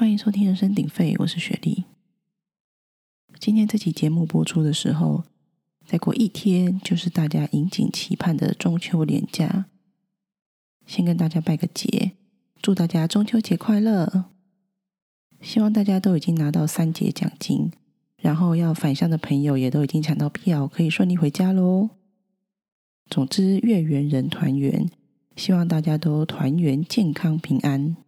欢迎收听《人声鼎沸》，我是雪莉。今天这期节目播出的时候，再过一天就是大家引颈期盼的中秋连假。先跟大家拜个节，祝大家中秋节快乐！希望大家都已经拿到三节奖金，然后要返乡的朋友也都已经抢到票，可以顺利回家喽。总之，月圆人团圆，希望大家都团圆、健康、平安。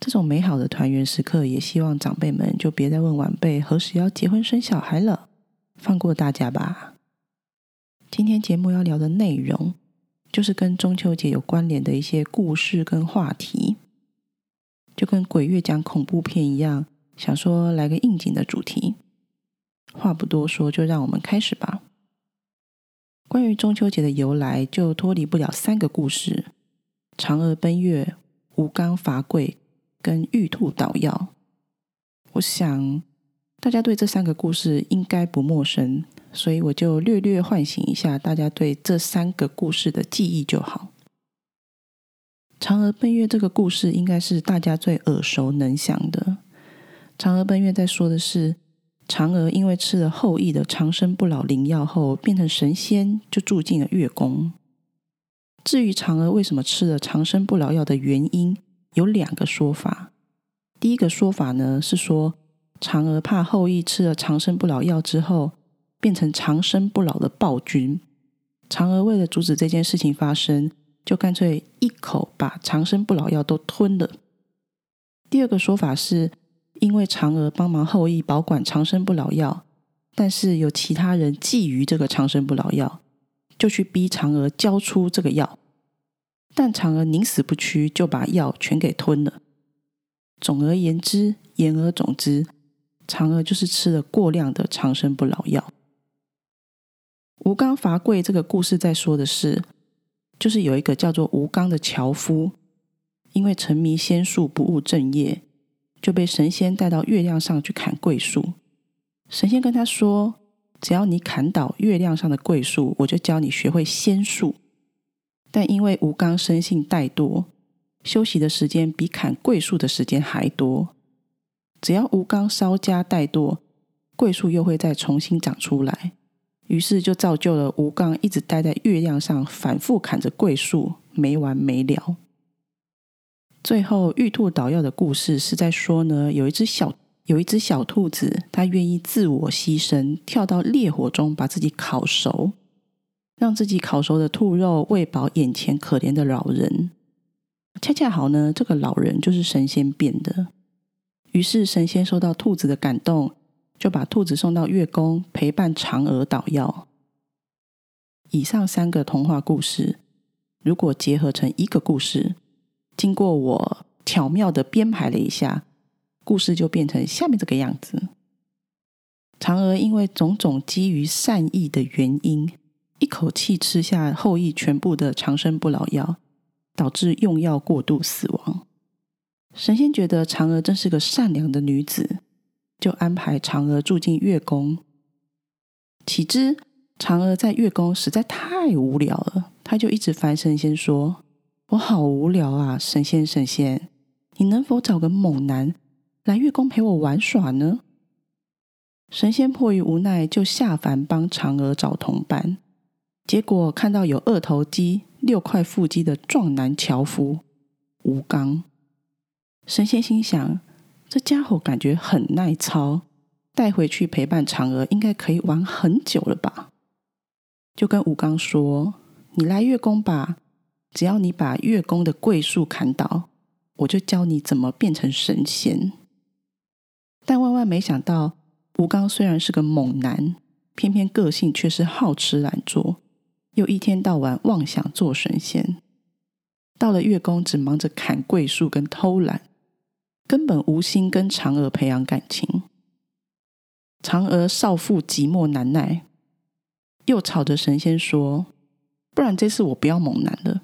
这种美好的团圆时刻，也希望长辈们就别再问晚辈何时要结婚生小孩了，放过大家吧。今天节目要聊的内容，就是跟中秋节有关联的一些故事跟话题，就跟鬼月讲恐怖片一样，想说来个应景的主题。话不多说，就让我们开始吧。关于中秋节的由来，就脱离不了三个故事：嫦娥奔月、吴刚伐桂。跟玉兔捣药，我想大家对这三个故事应该不陌生，所以我就略略唤醒一下大家对这三个故事的记忆就好。嫦娥奔月这个故事应该是大家最耳熟能详的。嫦娥奔月在说的是，嫦娥因为吃了后羿的长生不老灵药后变成神仙，就住进了月宫。至于嫦娥为什么吃了长生不老药的原因，有两个说法。第一个说法呢是说，嫦娥怕后羿吃了长生不老药之后变成长生不老的暴君，嫦娥为了阻止这件事情发生，就干脆一口把长生不老药都吞了。第二个说法是因为嫦娥帮忙后羿保管长生不老药，但是有其他人觊觎这个长生不老药，就去逼嫦娥交出这个药。但嫦娥宁死不屈，就把药全给吞了。总而言之，言而总之，嫦娥就是吃了过量的长生不老药。吴刚伐桂这个故事在说的是，就是有一个叫做吴刚的樵夫，因为沉迷仙术不务正业，就被神仙带到月亮上去砍桂树。神仙跟他说：“只要你砍倒月亮上的桂树，我就教你学会仙术。”但因为吴刚生性怠惰，休息的时间比砍桂树的时间还多。只要吴刚稍加怠惰，桂树又会再重新长出来。于是就造就了吴刚一直待在月亮上，反复砍着桂树，没完没了。最后玉兔捣药的故事是在说呢，有一只小有一只小兔子，它愿意自我牺牲，跳到烈火中把自己烤熟。让自己烤熟的兔肉喂饱眼前可怜的老人，恰恰好呢，这个老人就是神仙变的。于是神仙受到兔子的感动，就把兔子送到月宫陪伴嫦娥捣药。以上三个童话故事，如果结合成一个故事，经过我巧妙的编排了一下，故事就变成下面这个样子：嫦娥因为种种基于善意的原因。一口气吃下后羿全部的长生不老药，导致用药过度死亡。神仙觉得嫦娥真是个善良的女子，就安排嫦娥住进月宫。岂知嫦娥在月宫实在太无聊了，她就一直烦神仙说：“我好无聊啊，神仙神仙，你能否找个猛男来月宫陪我玩耍呢？”神仙迫于无奈，就下凡帮嫦娥找同伴。结果看到有二头肌、六块腹肌的壮男樵夫吴刚，神仙心想：这家伙感觉很耐操，带回去陪伴嫦娥，应该可以玩很久了吧？就跟吴刚说：“你来月宫吧，只要你把月宫的桂树砍倒，我就教你怎么变成神仙。”但万万没想到，吴刚虽然是个猛男，偏偏个性却是好吃懒做。又一天到晚妄想做神仙，到了月宫只忙着砍桂树跟偷懒，根本无心跟嫦娥培养感情。嫦娥少妇寂寞难耐，又吵着神仙说：“不然这次我不要猛男了，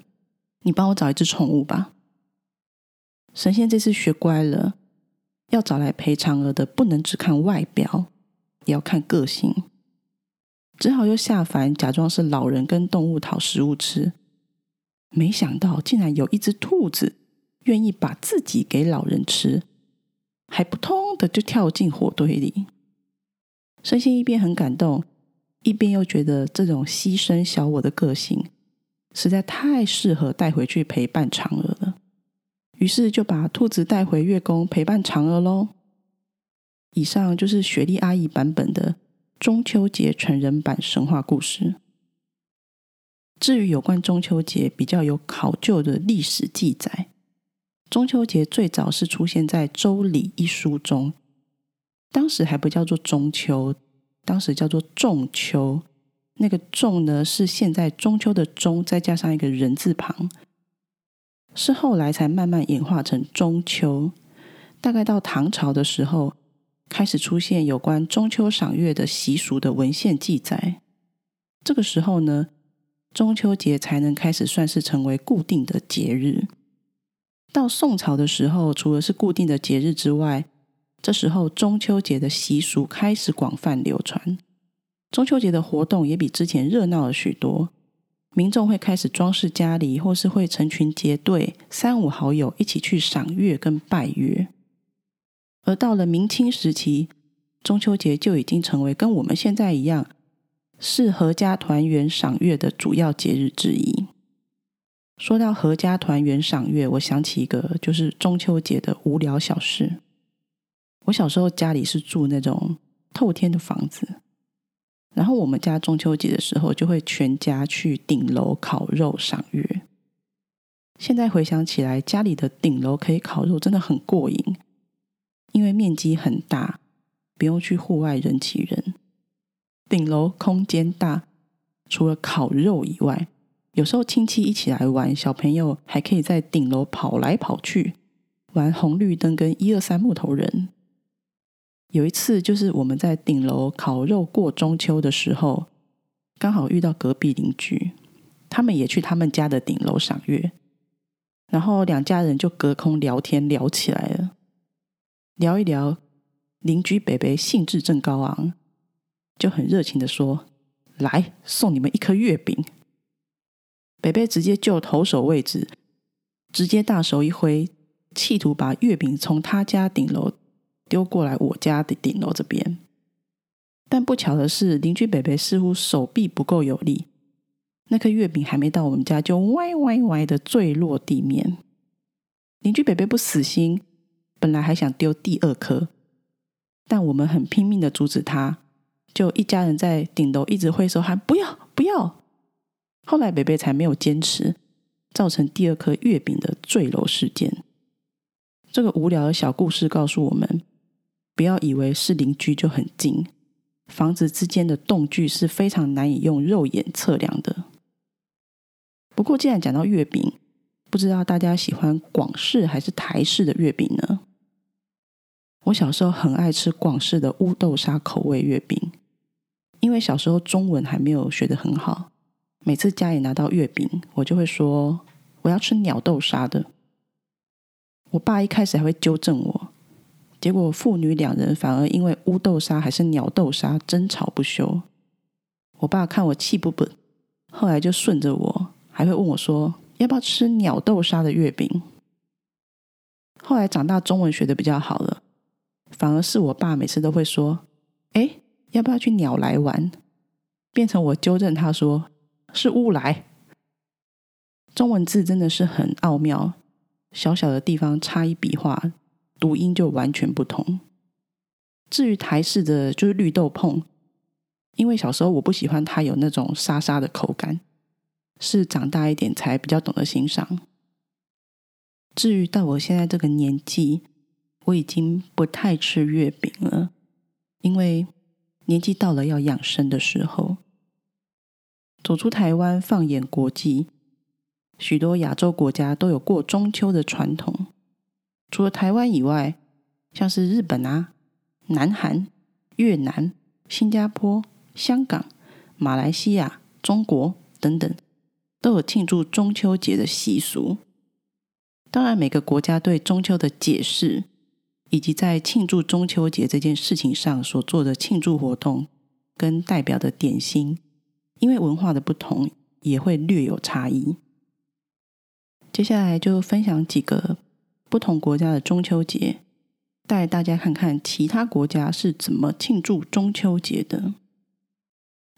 你帮我找一只宠物吧。”神仙这次学乖了，要找来陪嫦娥的，不能只看外表，也要看个性。只好又下凡，假装是老人跟动物讨食物吃。没想到竟然有一只兔子愿意把自己给老人吃，还不通的就跳进火堆里。身心一边很感动，一边又觉得这种牺牲小我的个性实在太适合带回去陪伴嫦娥了。于是就把兔子带回月宫陪伴嫦娥喽。以上就是雪莉阿姨版本的中秋节成人版神话故事。至于有关中秋节比较有考究的历史记载，中秋节最早是出现在《周礼》一书中，当时还不叫做中秋，当时叫做仲秋。那个“仲”呢，是现在中秋的“中”，再加上一个人字旁，是后来才慢慢演化成中秋。大概到唐朝的时候，开始出现有关中秋赏月的习俗的文献记载。这个时候呢。中秋节才能开始算是成为固定的节日。到宋朝的时候，除了是固定的节日之外，这时候中秋节的习俗开始广泛流传。中秋节的活动也比之前热闹了许多，民众会开始装饰家里，或是会成群结队、三五好友一起去赏月跟拜月。而到了明清时期，中秋节就已经成为跟我们现在一样。是合家团圆赏月的主要节日之一。说到合家团圆赏月，我想起一个就是中秋节的无聊小事。我小时候家里是住那种透天的房子，然后我们家中秋节的时候就会全家去顶楼烤肉赏月。现在回想起来，家里的顶楼可以烤肉，真的很过瘾，因为面积很大，不用去户外人挤人。顶楼空间大，除了烤肉以外，有时候亲戚一起来玩，小朋友还可以在顶楼跑来跑去，玩红绿灯跟一二三木头人。有一次，就是我们在顶楼烤肉过中秋的时候，刚好遇到隔壁邻居，他们也去他们家的顶楼赏月，然后两家人就隔空聊天聊起来了，聊一聊，邻居北北兴致正高昂。就很热情的说：“来送你们一颗月饼。”北北直接就投手位置，直接大手一挥，企图把月饼从他家顶楼丢过来我家的顶楼这边。但不巧的是，邻居北北似乎手臂不够有力，那颗月饼还没到我们家，就歪歪歪的坠落地面。邻居北北不死心，本来还想丢第二颗，但我们很拼命的阻止他。就一家人在顶楼一直挥手喊不要不要，后来北北才没有坚持，造成第二颗月饼的坠楼事件。这个无聊的小故事告诉我们，不要以为是邻居就很近，房子之间的动距是非常难以用肉眼测量的。不过既然讲到月饼，不知道大家喜欢广式还是台式的月饼呢？我小时候很爱吃广式的乌豆沙口味月饼。因为小时候中文还没有学得很好，每次家里拿到月饼，我就会说我要吃鸟豆沙的。我爸一开始还会纠正我，结果父女两人反而因为乌豆沙还是鸟豆沙争吵不休。我爸看我气不不，后来就顺着我，还会问我说要不要吃鸟豆沙的月饼。后来长大中文学的比较好了，反而是我爸每次都会说：“哎。”要不要去鸟来玩？变成我纠正他说是乌来。中文字真的是很奥妙，小小的地方差一笔画，读音就完全不同。至于台式的，就是绿豆碰，因为小时候我不喜欢它有那种沙沙的口感，是长大一点才比较懂得欣赏。至于到我现在这个年纪，我已经不太吃月饼了，因为。年纪到了要养生的时候，走出台湾，放眼国际，许多亚洲国家都有过中秋的传统。除了台湾以外，像是日本啊、南韩、越南、新加坡、香港、马来西亚、中国等等，都有庆祝中秋节的习俗。当然，每个国家对中秋的解释。以及在庆祝中秋节这件事情上所做的庆祝活动跟代表的点心，因为文化的不同，也会略有差异。接下来就分享几个不同国家的中秋节带大家看看其他国家是怎么庆祝中秋节的。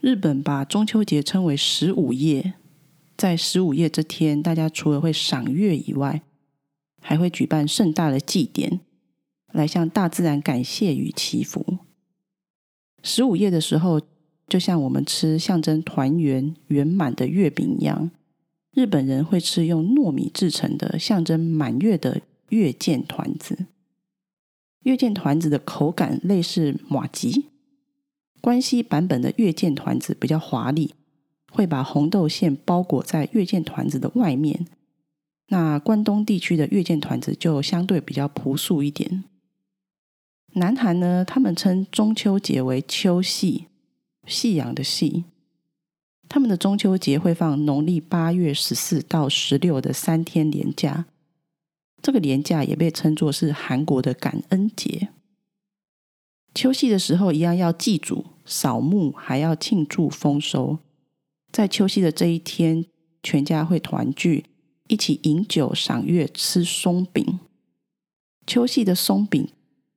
日本把中秋节称为十五夜，在十五夜这天，大家除了会赏月以外，还会举办盛大的祭典，来向大自然感谢与祈福。十五夜的时候，就像我们吃象征团圆圆满的月饼一样，日本人会吃用糯米制成的象征满月的月见团子。月见团子的口感类似马吉。关西版本的月见团子比较华丽，会把红豆馅包裹在月见团子的外面。那关东地区的月见团子就相对比较朴素一点。南韩呢，他们称中秋节为秋夕，夕阳的夕。他们的中秋节会放农历八月十四到十六的三天连假，这个连假也被称作是韩国的感恩节。秋夕的时候，一样要祭祖、扫墓，还要庆祝丰收。在秋夕的这一天，全家会团聚，一起饮酒、赏月、吃松饼。秋夕的松饼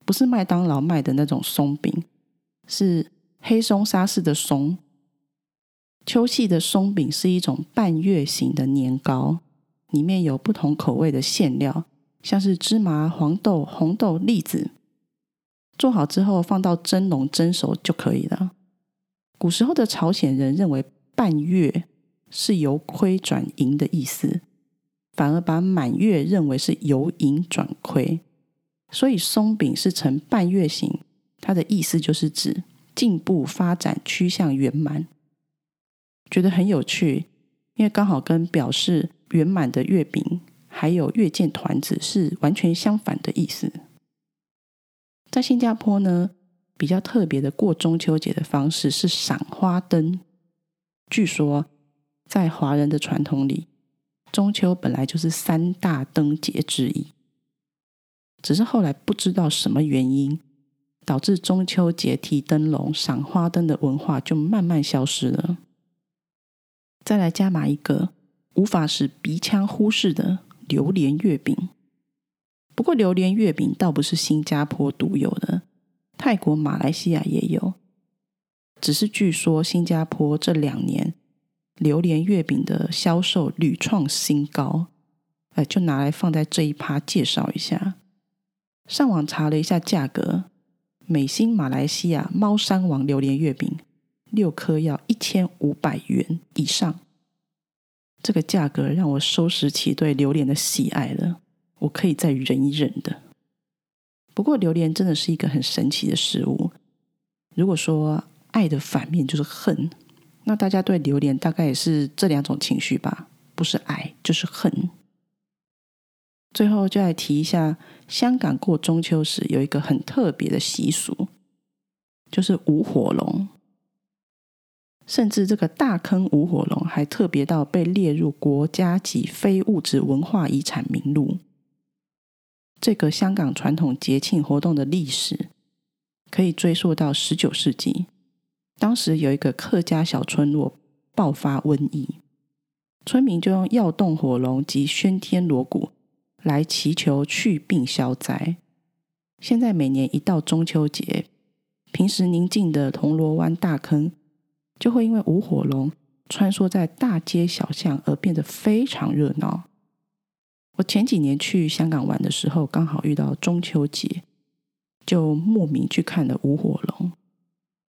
不是麦当劳卖的那种松饼，是黑松沙式的松。秋夕的松饼是一种半月形的年糕，里面有不同口味的馅料，像是芝麻、黄豆、红豆、栗子。做好之后，放到蒸笼蒸熟就可以了。古时候的朝鲜人认为半月是由亏转盈的意思，反而把满月认为是由盈转亏，所以松饼是呈半月形，它的意思就是指进步发展趋向圆满。觉得很有趣，因为刚好跟表示圆满的月饼还有月见团子是完全相反的意思。在新加坡呢，比较特别的过中秋节的方式是赏花灯。据说在华人的传统里，中秋本来就是三大灯节之一，只是后来不知道什么原因，导致中秋节提灯笼、赏花灯的文化就慢慢消失了。再来加码一个无法使鼻腔忽视的榴莲月饼。不过，榴莲月饼倒不是新加坡独有的，泰国、马来西亚也有。只是据说新加坡这两年榴莲月饼的销售屡创新高，哎，就拿来放在这一趴介绍一下。上网查了一下价格，美心马来西亚猫山王榴莲月饼六颗要一千五百元以上，这个价格让我收拾起对榴莲的喜爱了。我可以再忍一忍的。不过，榴莲真的是一个很神奇的食物。如果说爱的反面就是恨，那大家对榴莲大概也是这两种情绪吧？不是爱就是恨。最后，就来提一下，香港过中秋时有一个很特别的习俗，就是舞火龙。甚至这个大坑舞火龙还特别到被列入国家级非物质文化遗产名录。这个香港传统节庆活动的历史可以追溯到十九世纪。当时有一个客家小村落爆发瘟疫，村民就用药动火龙及喧天锣鼓来祈求去病消灾。现在每年一到中秋节，平时宁静的铜锣湾大坑就会因为舞火龙穿梭在大街小巷而变得非常热闹。我前几年去香港玩的时候，刚好遇到中秋节，就莫名去看了舞火龙，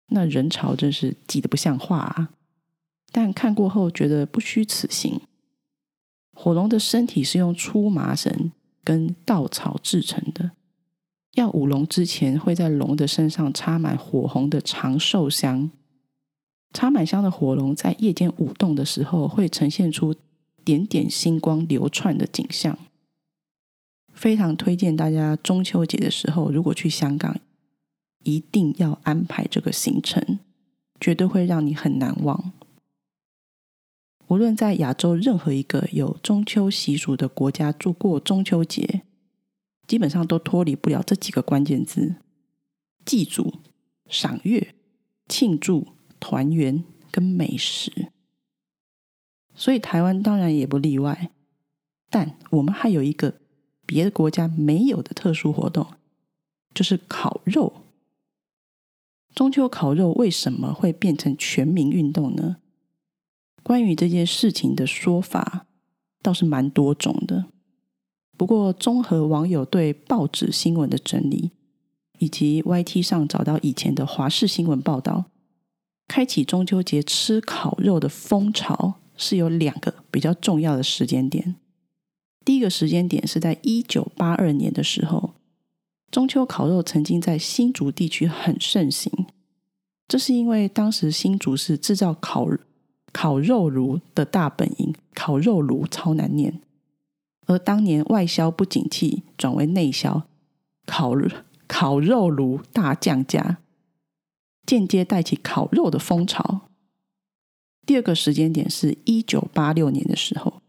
那人潮真是挤得不像话啊！但看过后觉得不虚此行。火龙的身体是用粗麻绳跟稻草制成的，要舞龙之前会在龙的身上插满火红的长寿香，插满香的火龙在夜间舞动的时候会呈现出。点点星光流窜的景象，非常推荐大家中秋节的时候，如果去香港，一定要安排这个行程，绝对会让你很难忘。无论在亚洲任何一个有中秋习俗的国家度过中秋节，基本上都脱离不了这几个关键字：祭祖、赏月、庆祝、团圆跟美食。所以台湾当然也不例外，但我们还有一个别的国家没有的特殊活动，就是烤肉。中秋烤肉为什么会变成全民运动呢？关于这件事情的说法倒是蛮多种的。不过，综合网友对报纸新闻的整理，以及 YT 上找到以前的华视新闻报道，开启中秋节吃烤肉的风潮是有两个比较重要的时间点。第一个时间点是在一九八二年的时候，中秋烤肉曾经在新竹地区很盛行。这是因为当时新竹是制造烤烤肉炉的大本营，烤肉炉超难念。而当年外销不景气，转为内销，烤烤肉炉大降价，间接带起烤肉的风潮。第二个时间点是一九八六年的时候，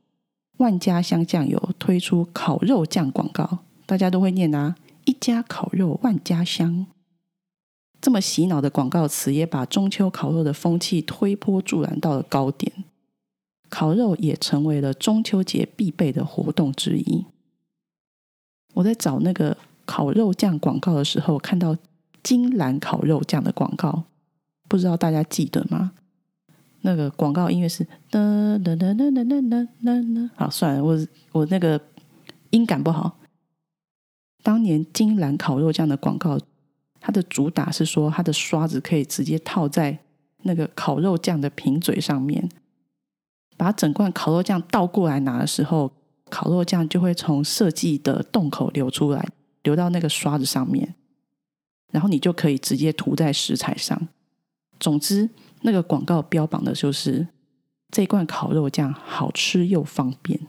万家香酱油推出烤肉酱广告，大家都会念啊，一家烤肉万家香。这么洗脑的广告词，也把中秋烤肉的风气推波助澜到了高点。烤肉也成为了中秋节必备的活动之一。我在找那个烤肉酱广告的时候，看到金兰烤肉酱的广告，不知道大家记得吗？那个广告音乐是噔噔噔噔噔噔噔噔。好，算了，我我那个音感不好。当年金兰烤肉酱的广告，它的主打是说，它的刷子可以直接套在那个烤肉酱的瓶嘴上面。把整罐烤肉酱倒过来拿的时候，烤肉酱就会从设计的洞口流出来，流到那个刷子上面，然后你就可以直接涂在食材上。总之，那个广告标榜的就是这罐烤肉酱好吃又方便。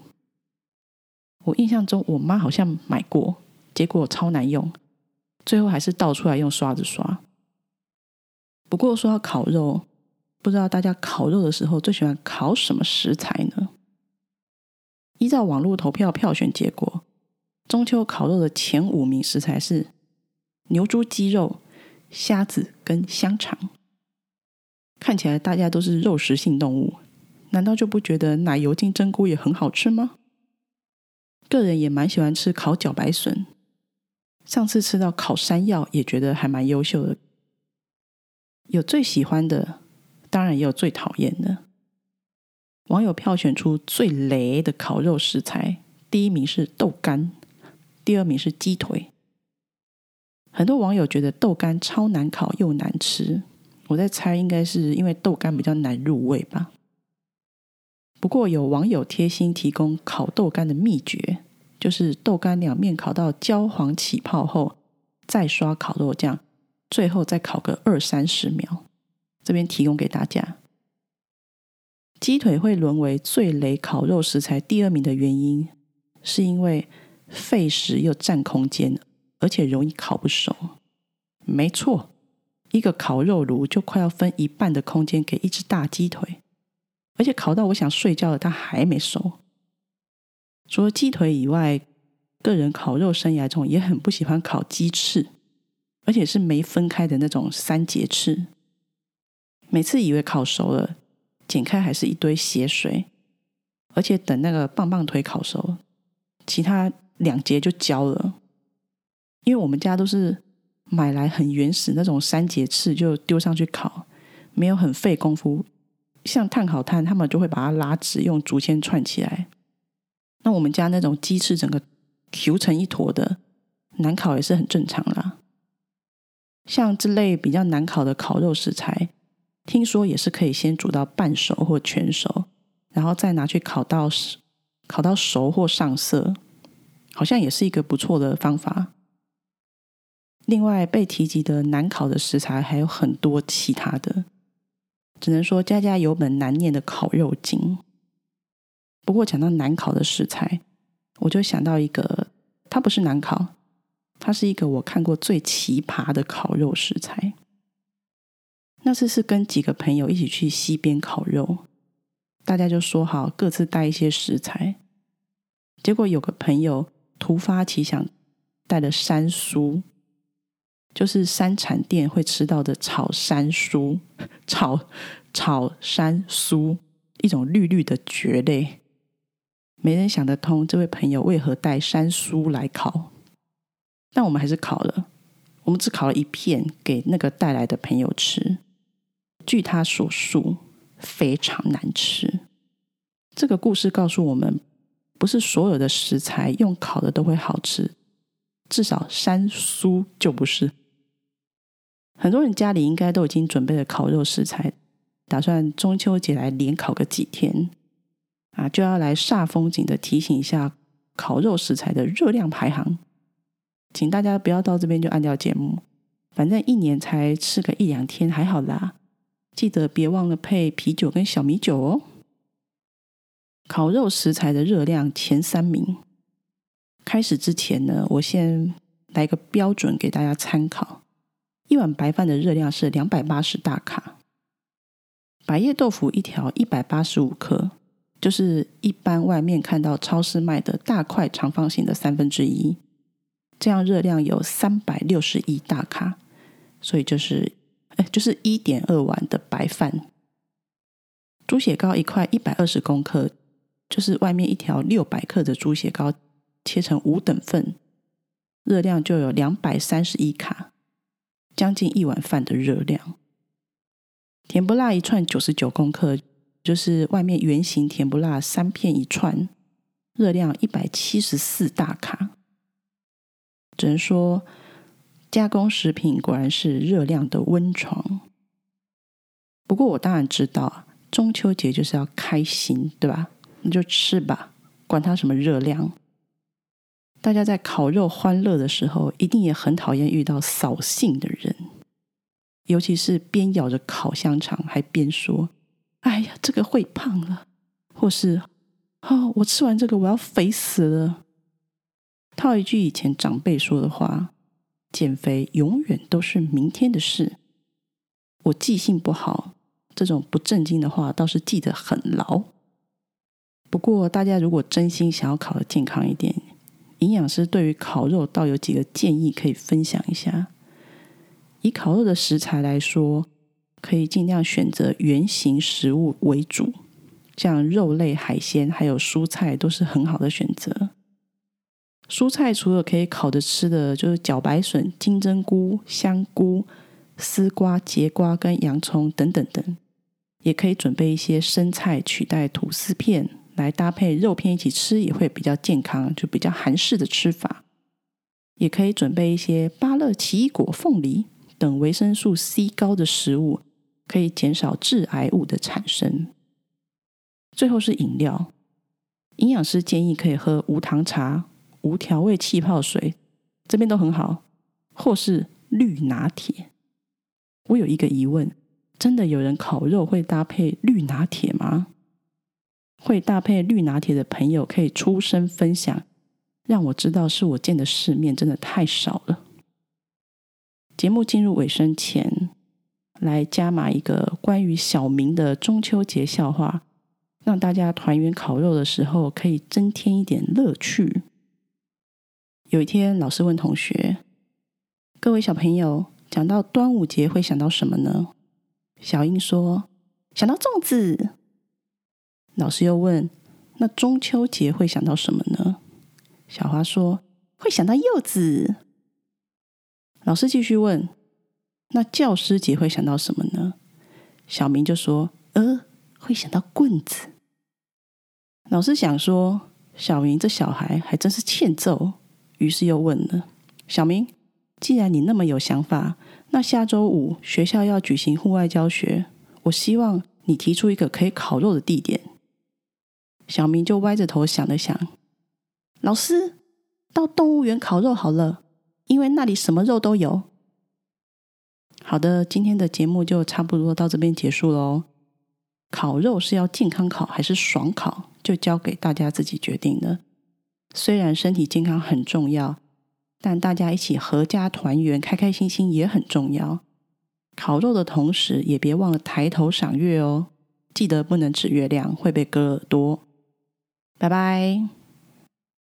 我印象中，我妈好像买过，结果超难用，最后还是倒出来用刷子刷。不过说到烤肉。不知道大家烤肉的时候最喜欢烤什么食材呢？依照网络投票票选结果，中秋烤肉的前五名食材是牛猪鸡肉、虾子跟香肠。看起来大家都是肉食性动物，难道就不觉得奶油金针菇也很好吃吗？个人也蛮喜欢吃烤茭白笋，上次吃到烤山药也觉得还蛮优秀的。有最喜欢的。当然也有最讨厌的。网友票选出最雷的烤肉食材，第一名是豆干，第二名是鸡腿。很多网友觉得豆干超难烤又难吃，我在猜应该是因为豆干比较难入味吧。不过有网友贴心提供烤豆干的秘诀，就是豆干两面烤到焦黄起泡后，再刷烤肉酱，最后再烤个二三十秒。这边提供给大家，鸡腿会沦为最雷烤肉食材第二名的原因，是因为费时又占空间，而且容易烤不熟。没错，一个烤肉炉就快要分一半的空间给一只大鸡腿，而且烤到我想睡觉了，它还没熟。除了鸡腿以外，个人烤肉生涯中也很不喜欢烤鸡翅，而且是没分开的那种三节翅。每次以为烤熟了，剪开还是一堆血水，而且等那个棒棒腿烤熟，其他两节就焦了。因为我们家都是买来很原始那种三节翅，就丢上去烤，没有很费功夫。像炭烤炭，他们就会把它拉直，用竹签串起来。那我们家那种鸡翅整个 Q 成一坨的，难烤也是很正常啦。像这类比较难烤的烤肉食材。听说也是可以先煮到半熟或全熟，然后再拿去烤到烤到熟或上色，好像也是一个不错的方法。另外被提及的难烤的食材还有很多其他的，只能说家家有本难念的烤肉经。不过讲到难烤的食材，我就想到一个，它不是难烤，它是一个我看过最奇葩的烤肉食材。那次是跟几个朋友一起去溪边烤肉，大家就说好各自带一些食材。结果有个朋友突发奇想，带了山酥，就是山产店会吃到的炒山酥、炒炒山酥，一种绿绿的蕨类。没人想得通，这位朋友为何带山酥来烤？但我们还是烤了，我们只烤了一片给那个带来的朋友吃。据他所述，非常难吃。这个故事告诉我们，不是所有的食材用烤的都会好吃，至少山酥就不是。很多人家里应该都已经准备了烤肉食材，打算中秋节来连烤个几天啊，就要来煞风景的提醒一下烤肉食材的热量排行。请大家不要到这边就按掉节目，反正一年才吃个一两天，还好啦。记得别忘了配啤酒跟小米酒哦。烤肉食材的热量前三名，开始之前呢，我先来个标准给大家参考。一碗白饭的热量是两百八十大卡，百叶豆腐一条一百八十五克，就是一般外面看到超市卖的大块长方形的三分之一，这样热量有三百六十一大卡，所以就是哎，就是一点二碗的白饭。猪血糕一块一百二十公克，就是外面一条六百克的猪血糕切成五等份，热量就有两百三十一卡。将近一碗饭的热量，甜不辣一串九十九公克，就是外面圆形甜不辣三片一串，热量一百七十四大卡。只能说，加工食品果然是热量的温床。不过我当然知道，中秋节就是要开心，对吧？那就吃吧，管它什么热量。大家在烤肉欢乐的时候，一定也很讨厌遇到扫兴的人，尤其是边咬着烤香肠还边说：“哎呀，这个会胖了。”或是“哦，我吃完这个我要肥死了。”套一句以前长辈说的话：“减肥永远都是明天的事。”我记性不好，这种不正经的话倒是记得很牢。不过，大家如果真心想要烤的健康一点，营养师对于烤肉倒有几个建议可以分享一下。以烤肉的食材来说，可以尽量选择圆形食物为主，像肉类、海鲜还有蔬菜都是很好的选择。蔬菜除了可以烤着吃的，就是茭白笋、金针菇、香菇、丝瓜、节瓜跟洋葱等等等，也可以准备一些生菜取代吐司片。来搭配肉片一起吃也会比较健康，就比较韩式的吃法。也可以准备一些芭乐、奇异果、凤梨等维生素 C 高的食物，可以减少致癌物的产生。最后是饮料，营养师建议可以喝无糖茶、无调味气泡水，这边都很好，或是绿拿铁。我有一个疑问：真的有人烤肉会搭配绿拿铁吗？会搭配绿拿铁的朋友可以出声分享，让我知道是我见的世面真的太少了。节目进入尾声前，来加码一个关于小明的中秋节笑话，让大家团圆烤肉的时候可以增添一点乐趣。有一天，老师问同学：“各位小朋友，讲到端午节会想到什么呢？”小英说：“想到粽子。”老师又问：“那中秋节会想到什么呢？”小花说：“会想到柚子。”老师继续问：“那教师节会想到什么呢？”小明就说：“呃，会想到棍子。”老师想说：“小明这小孩还真是欠揍。”于是又问了：“小明，既然你那么有想法，那下周五学校要举行户外教学，我希望你提出一个可以烤肉的地点。”小明就歪着头想了想，老师，到动物园烤肉好了，因为那里什么肉都有。好的，今天的节目就差不多到这边结束喽。烤肉是要健康烤还是爽烤，就交给大家自己决定了。虽然身体健康很重要，但大家一起合家团圆、开开心心也很重要。烤肉的同时，也别忘了抬头赏月哦，记得不能指月亮，会被割耳朵。拜拜。